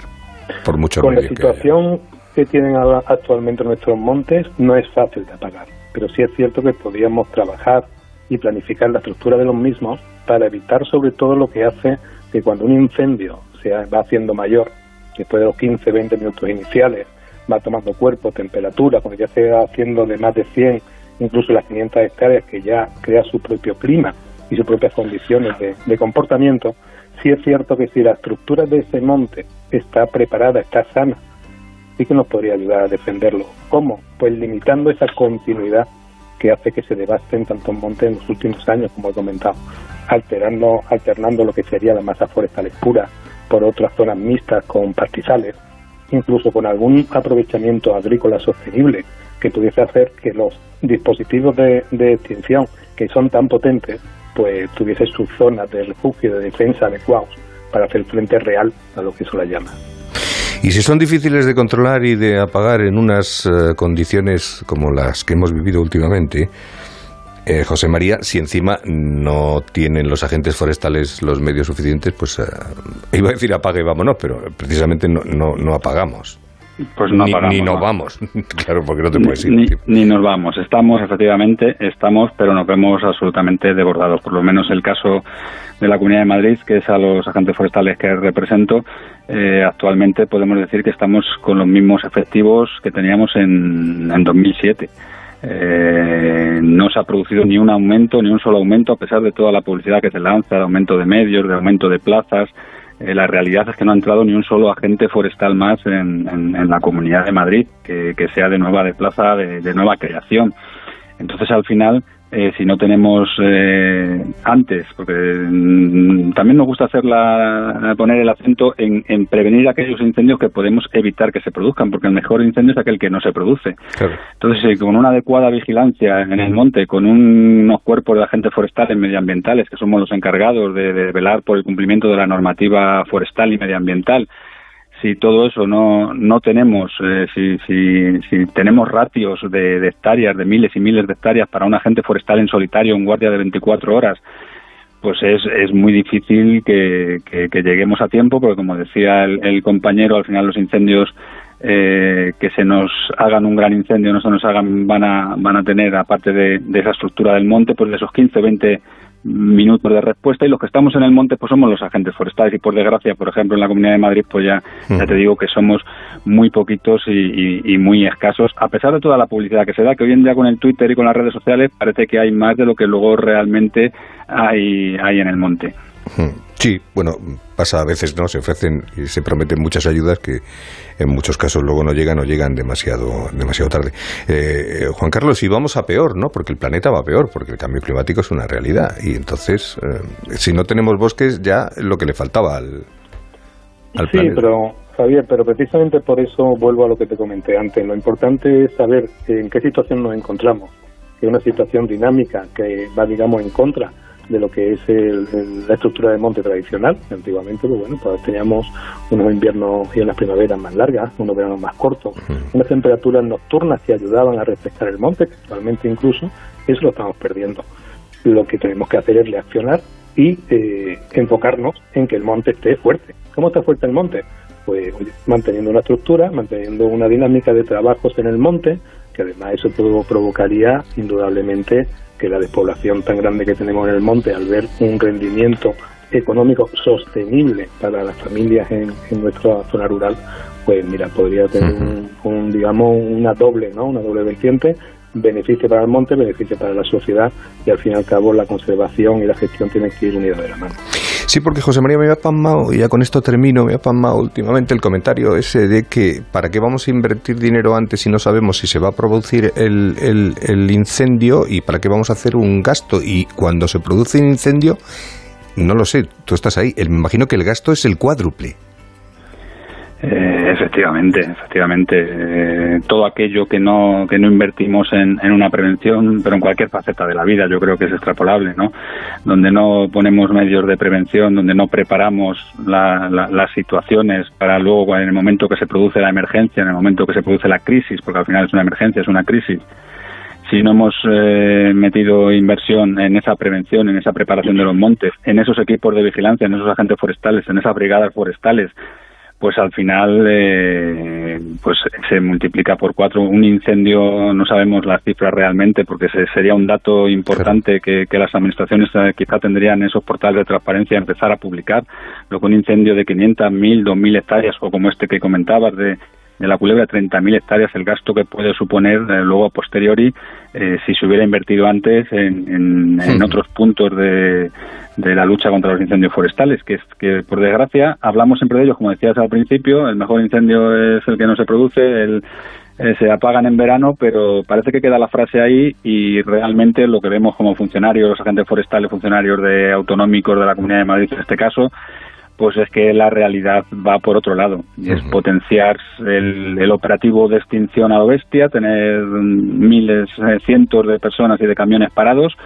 S1: por mucho
S25: Con la situación que, tienen actualmente nuestros montes, no es fácil de apagar, pero sí es cierto que podríamos trabajar y planificar la estructura de los mismos para evitar sobre todo lo que hace que cuando un incendio se va haciendo mayor, después de los 15, 20 minutos iniciales, va tomando cuerpo, temperatura, cuando ya se va haciendo de más de 100 incluso las 500 hectáreas que ya crea su propio clima y sus propias condiciones de, comportamiento, sí es cierto que si la estructura de ese monte está preparada, está sana, sí que nos podría ayudar a defenderlo. ¿Cómo? Pues limitando esa continuidad que hace que se devasten tantos montes en los últimos años, como he comentado, alterando, alternando lo que sería la masa forestal pura por otras zonas mixtas con pastizales, incluso con algún aprovechamiento agrícola sostenible que pudiese hacer que los dispositivos de, extinción que son tan potentes, pues tuviese sus zonas de refugio, de defensa adecuados para hacer frente real a lo que eso la llama.
S1: Y si son difíciles de controlar y de apagar en unas eh, condiciones como las que hemos vivido últimamente, eh, José María, si encima no tienen los agentes forestales los medios suficientes, pues eh, iba a decir apague y vámonos, pero precisamente no, no, no apagamos.
S26: Pues no
S1: ni, nos vamos, claro, porque no te puedes ir.
S26: Ni, nos vamos, estamos efectivamente, estamos, pero nos vemos absolutamente desbordados. Por lo menos el caso de la Comunidad de Madrid, que es a los agentes forestales que represento, eh, actualmente podemos decir que estamos con los mismos efectivos que teníamos en, en 2007. Eh, no se ha producido ni un aumento, ni un solo aumento, a pesar de toda la publicidad que se lanza, de aumento de medios, de aumento de plazas, eh, la realidad es que no ha entrado ni un solo agente forestal más en, la Comunidad de Madrid, que, sea de nueva de plaza, de nueva creación. Entonces, al final, eh, si no tenemos eh, antes, porque mm, también nos gusta hacer poner el acento en, prevenir aquellos incendios que podemos evitar que se produzcan, porque el mejor incendio es aquel que no se produce. Entonces, eh, con una adecuada vigilancia en el monte, con unos cuerpos de agentes forestales medioambientales, que somos los encargados de velar por el cumplimiento de la normativa forestal y medioambiental, si todo eso no, no tenemos, eh, si, si, tenemos ratios de, hectáreas, de miles y miles de hectáreas para un agente forestal en solitario, un guardia de 24 horas, pues es, es muy difícil que, que, lleguemos a tiempo, porque como decía el, compañero, al final los incendios eh, que se nos hagan un gran incendio, no se nos hagan, van a, van a tener, aparte de, de esa estructura del monte, pues de esos 15, 20 minutos de respuesta y los que estamos en el monte pues somos los agentes forestales y por desgracia por ejemplo en la Comunidad de Madrid pues ya, ya te digo que somos muy poquitos y, muy escasos a pesar de toda la publicidad que se da que hoy en día con el Twitter y con las redes sociales parece que hay más de lo que luego realmente hay, hay en el monte.
S1: Sí, bueno, pasa a veces, ¿no? Se ofrecen y se prometen muchas ayudas que en muchos casos luego no llegan o llegan demasiado, demasiado tarde. Eh, Juan Carlos, y vamos a peor, ¿no? Porque el planeta va peor, porque el cambio climático es una realidad. Y entonces, eh, si no tenemos bosques, ya lo que le faltaba al, al
S25: sí, pero Javier, pero precisamente por eso vuelvo a lo que te comenté antes. Lo importante es saber en qué situación nos encontramos. Que es una situación dinámica que va, digamos, en contra de lo que es la estructura de monte tradicional. Antiguamente, pues bueno, pues teníamos unos inviernos y unas primaveras más largas, unos veranos más cortos, unas temperaturas nocturnas que ayudaban a refrescar el monte, que actualmente incluso eso lo estamos perdiendo. Lo que tenemos que hacer es reaccionar y eh, enfocarnos en que el monte esté fuerte. ¿Cómo está fuerte el monte? Pues manteniendo una estructura, manteniendo una dinámica de trabajos en el monte, que además eso provocaría indudablemente que la despoblación tan grande que tenemos en el monte, al ver un rendimiento económico sostenible para las familias en, nuestra zona rural, pues mira, podría tener un, digamos, una doble, ¿no? Una doble vertiente, beneficio para el monte, beneficio para la sociedad y al fin y al cabo la conservación y la gestión tienen que ir unidas de la mano.
S1: Sí, porque José María me ha pasmado, y ya con esto termino, me ha pasmado últimamente el comentario ese de que para qué vamos a invertir dinero antes si no sabemos si se va a producir el, el, incendio y para qué vamos a hacer un gasto. Y cuando se produce un incendio, no lo sé, tú estás ahí, me imagino que el gasto es el cuádruple.
S26: Eh, efectivamente, efectivamente. Eh, todo aquello que no, que no invertimos en, una prevención, pero en cualquier faceta de la vida, yo creo que es extrapolable, ¿no? Donde no ponemos medios de prevención, donde no preparamos las situaciones para luego, en el momento que se produce la emergencia, en el momento que se produce la crisis, porque al final es una emergencia, es una crisis, si no hemos eh, metido inversión en esa prevención, en esa preparación de los montes, en esos equipos de vigilancia, en esos agentes forestales, en esas brigadas forestales, pues al final eh, pues se multiplica por cuatro. Un incendio, no sabemos las cifras realmente, porque sería un dato importante que, las administraciones eh, quizá tendrían esos portales de transparencia empezar a publicar. Lo que un incendio de 500, 1000, 2000 hectáreas, o como este que comentabas, de de la culebra 30.000 hectáreas el gasto que puede suponer eh, luego a posteriori eh, si se hubiera invertido antes en, en, otros puntos de, de, la lucha contra los incendios forestales, que es que por desgracia hablamos siempre de ellos, como decías al principio, el mejor incendio es el que no se produce, el, eh, se apagan en verano, pero parece que queda la frase ahí y realmente lo que vemos como funcionarios, los agentes forestales, funcionarios de autonómicos de la Comunidad de Madrid en este caso, pues es que la realidad va por otro lado. Y es potenciar el, operativo de extinción a lo bestia, tener miles, eh, cientos de personas y de camiones parados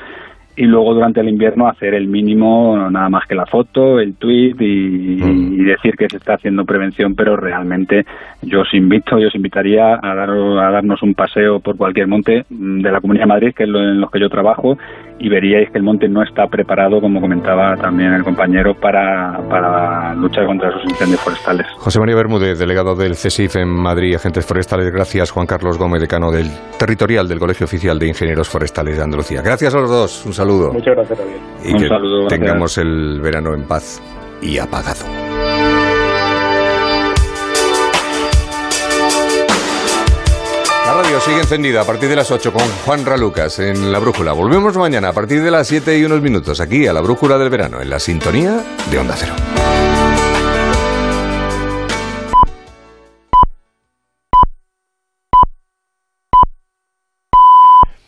S26: y luego durante el invierno hacer el mínimo, nada más que la foto, el tweet y, decir que se está haciendo prevención, pero realmente yo os invito, yo os invitaría a, dar, a darnos un paseo por cualquier monte de la Comunidad de Madrid, que es en los que yo trabajo, y veríais que el monte no está preparado, como comentaba también el compañero, para, para luchar contra esos incendios forestales.
S1: José María Bermúdez, delegado del CESIF en Madrid, Agentes Forestales, gracias. Juan Carlos Gómez, decano del Territorial del Colegio Oficial de Ingenieros Forestales de Andalucía. Gracias a los dos, un saludo.
S25: Muchas gracias también.
S1: Y un que saludo, tengamos el verano en paz y apagado. Sigue encendida a partir de las 8 con Juan Ralucas en La Brújula. Volvemos mañana a partir de las 7 y unos minutos aquí a La Brújula del Verano en la sintonía de Onda Cero.